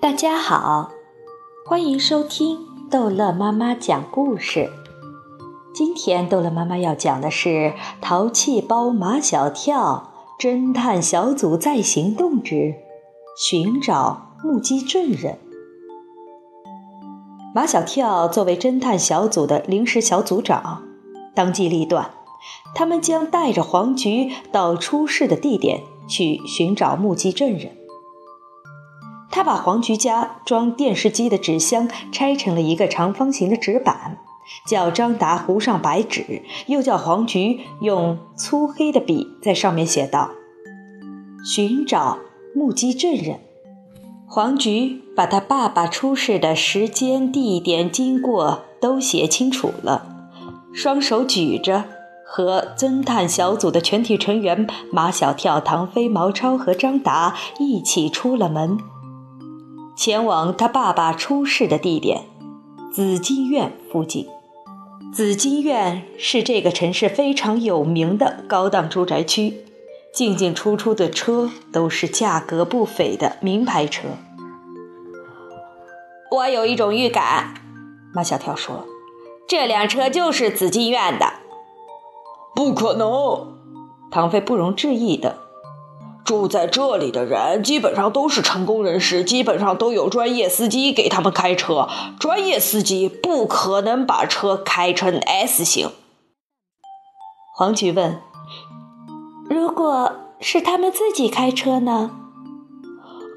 大家好，欢迎收听逗乐妈妈讲故事。今天逗乐妈妈要讲的是《淘气包马小跳侦探小组在行动之寻找目击证人》。马小跳作为侦探小组的临时小组长，当机立断，他们将带着黄菊到出事的地点去寻找目击证人。他把黄菊家装电视机的纸箱拆成了一个长方形的纸板，叫张达糊上白纸，又叫黄菊用粗黑的笔在上面写道：“寻找目击证人。”黄菊把他爸爸出事的时间、地点、经过都写清楚了，双手举着，和侦探小组的全体成员马小跳、唐飞、毛超和张达一起出了门。前往他爸爸出事的地点——紫金院附近。紫金院是这个城市非常有名的高档住宅区，进进出出的车都是价格不菲的名牌车。我有一种预感，马小跳说：“这辆车就是紫金院的。”不可能，唐飞不容置疑的。住在这里的人基本上都是成功人士，基本上都有专业司机给他们开车。专业司机不可能把车开成 S 型。黄菊问：“如果是他们自己开车呢？”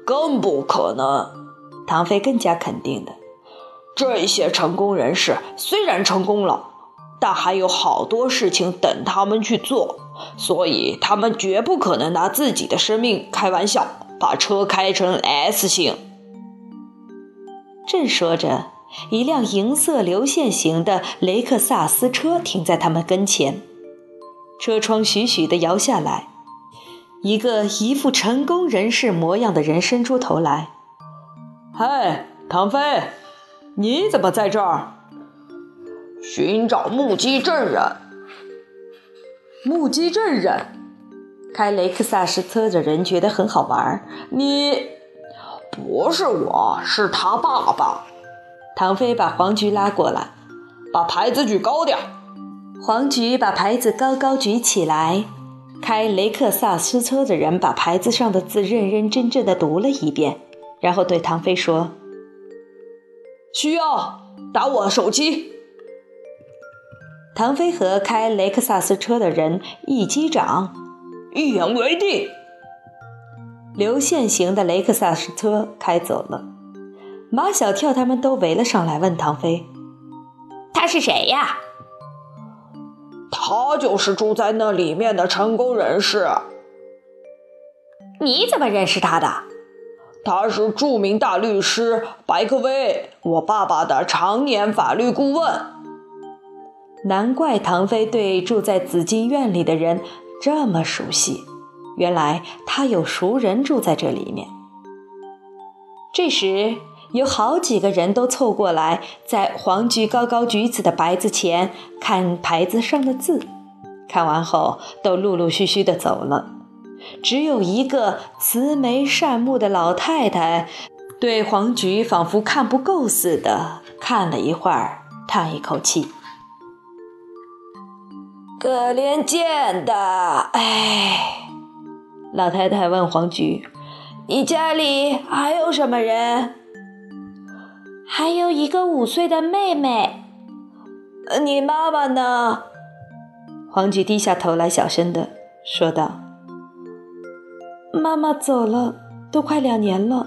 更不可能。唐飞更加肯定的：“这些成功人士虽然成功了。”但还有好多事情等他们去做，所以他们绝不可能拿自己的生命开玩笑，把车开成 S 型。正说着，一辆银色流线型的雷克萨斯车停在他们跟前，车窗徐徐地摇下来，一个一副成功人士模样的人伸出头来：“嗨，唐飞，你怎么在这儿？”寻找目击证人。目击证人，开雷克萨斯车的人觉得很好玩。你不是我，是他爸爸。唐飞把黄菊拉过来，把牌子举高点。黄菊把牌子高高举起来。开雷克萨斯车的人把牌子上的字认认真真的读了一遍，然后对唐飞说：“需要打我手机。”唐飞和开雷克萨斯车的人一击掌，一言为定。流线型的雷克萨斯车开走了，马小跳他们都围了上来，问唐飞：“他是谁呀？”“他就是住在那里面的成功人士。”“你怎么认识他的？”“他是著名大律师白克威，我爸爸的常年法律顾问。”难怪唐飞对住在紫金院里的人这么熟悉，原来他有熟人住在这里面。这时，有好几个人都凑过来，在黄菊高高举起的牌子前看牌子上的字，看完后都陆陆续续的走了。只有一个慈眉善目的老太太，对黄菊仿佛看不够似的看了一会儿，叹一口气。可怜见的，哎，老太太问黄菊：“你家里还有什么人？”“还有一个五岁的妹妹。”“你妈妈呢？”黄菊低下头来，小声的说道：“妈妈走了，都快两年了。”“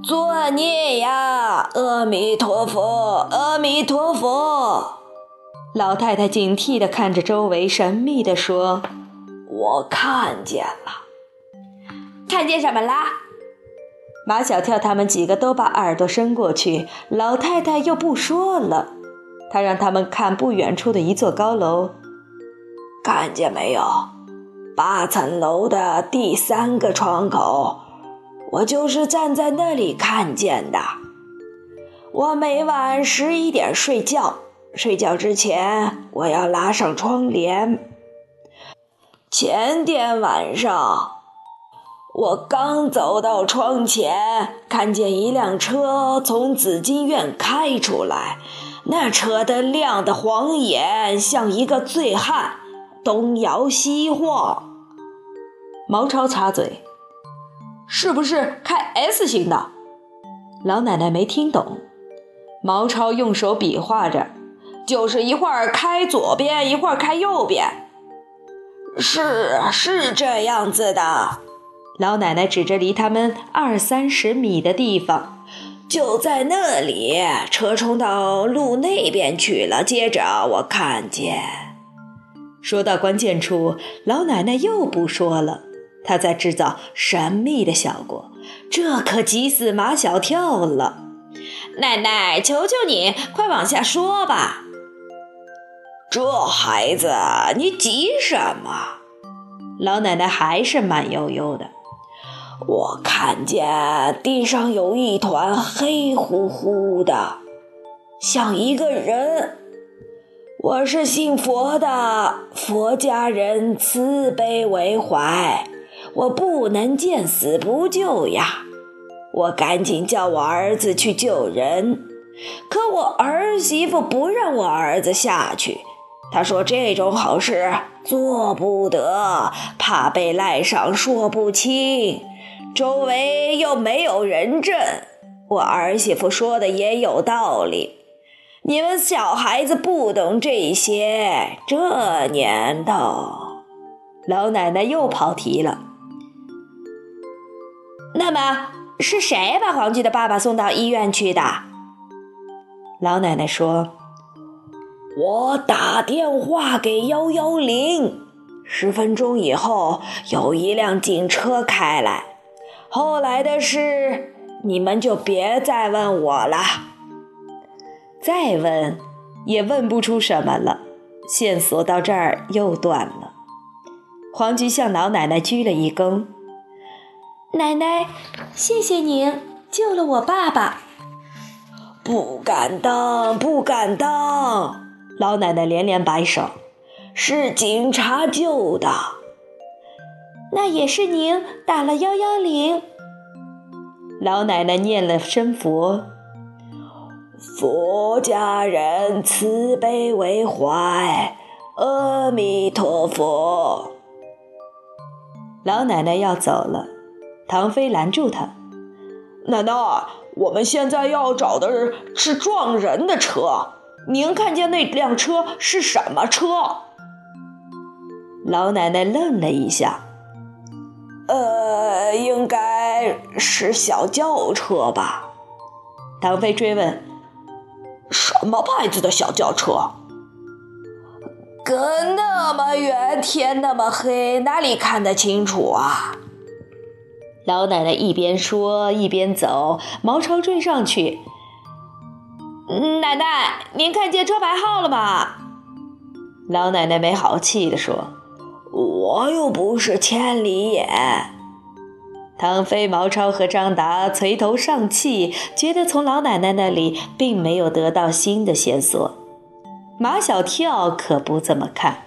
作孽呀！阿弥陀佛，阿弥陀佛。”老太太警惕地看着周围，神秘地说：“我看见了，看见什么啦？”马小跳他们几个都把耳朵伸过去，老太太又不说了。她让他们看不远处的一座高楼，看见没有？八层楼的第三个窗口，我就是站在那里看见的。我每晚十一点睡觉。睡觉之前，我要拉上窗帘。前天晚上，我刚走到窗前，看见一辆车从紫金院开出来，那车灯亮的晃眼，像一个醉汉，东摇西晃。毛超插嘴：“是不是开 S 型的？”老奶奶没听懂。毛超用手比划着：“就是一会儿开左边，一会儿开右边。”是是这样子的。老奶奶指着离他们二三十米的地方，就在那里，车冲到路那边去了。接着我看见，说到关键处，老奶奶又不说了，她在制造神秘的效果，这可急死马小跳了。奶奶，求求你，快往下说吧。这孩子，你急什么？老奶奶还是慢悠悠的。我看见地上有一团黑乎乎的，像一个人。我是信佛的，佛家人慈悲为怀，我不能见死不救呀！我赶紧叫我儿子去救人，可我儿媳妇不让我儿子下去，他说这种好事做不得，怕被赖上说不清。周围又没有人证，我儿媳妇说的也有道理。你们小孩子不懂这些，这年头，老奶奶又跑题了。那么是谁把黄菊的爸爸送到医院去的？老奶奶说：“我打电话给幺幺零，十分钟以后有一辆警车开来。”后来的事，你们就别再问我了。再问，也问不出什么了。线索到这儿又断了。黄菊向老奶奶鞠了一躬：“奶奶，谢谢您救了我爸爸。”不敢当，不敢当。老奶奶连连摆手：“是警察救的。”那也是您打了幺幺零。老奶奶念了声佛，佛家人慈悲为怀，阿弥陀佛。老奶奶要走了，唐飞拦住她：“奶奶，我们现在要找的是撞人的车，您看见那辆车是什么车？”老奶奶愣了一下。呃，应该是小轿车吧？唐飞追问：“什么牌子的小轿车？”隔那么远，天那么黑，哪里看得清楚啊？老奶奶一边说一边走，毛超追上去：“奶奶，您看见车牌号了吗？”老奶奶没好气地说。我又不是千里眼。唐飞、毛超和张达垂头丧气，觉得从老奶奶那里并没有得到新的线索。马小跳可不这么看。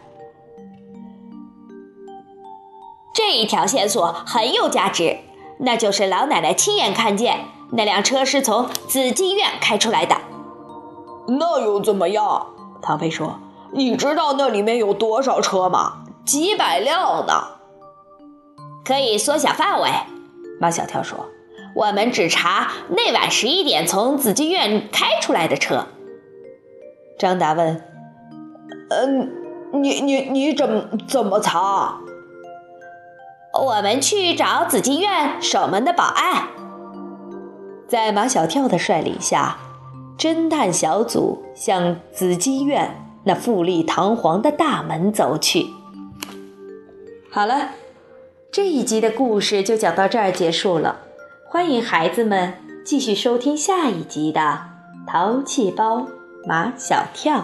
这一条线索很有价值，那就是老奶奶亲眼看见那辆车是从紫金院开出来的。那又怎么样？唐飞说：“你知道那里面有多少车吗？”几百辆呢，可以缩小范围。马小跳说：“我们只查那晚十一点从紫金院开出来的车。”张达问：“嗯，你你你怎么怎么查？”我们去找紫金院守门的保安。在马小跳的率领下，侦探小组向紫金院那富丽堂皇的大门走去。好了，这一集的故事就讲到这儿结束了。欢迎孩子们继续收听下一集的《淘气包马小跳》。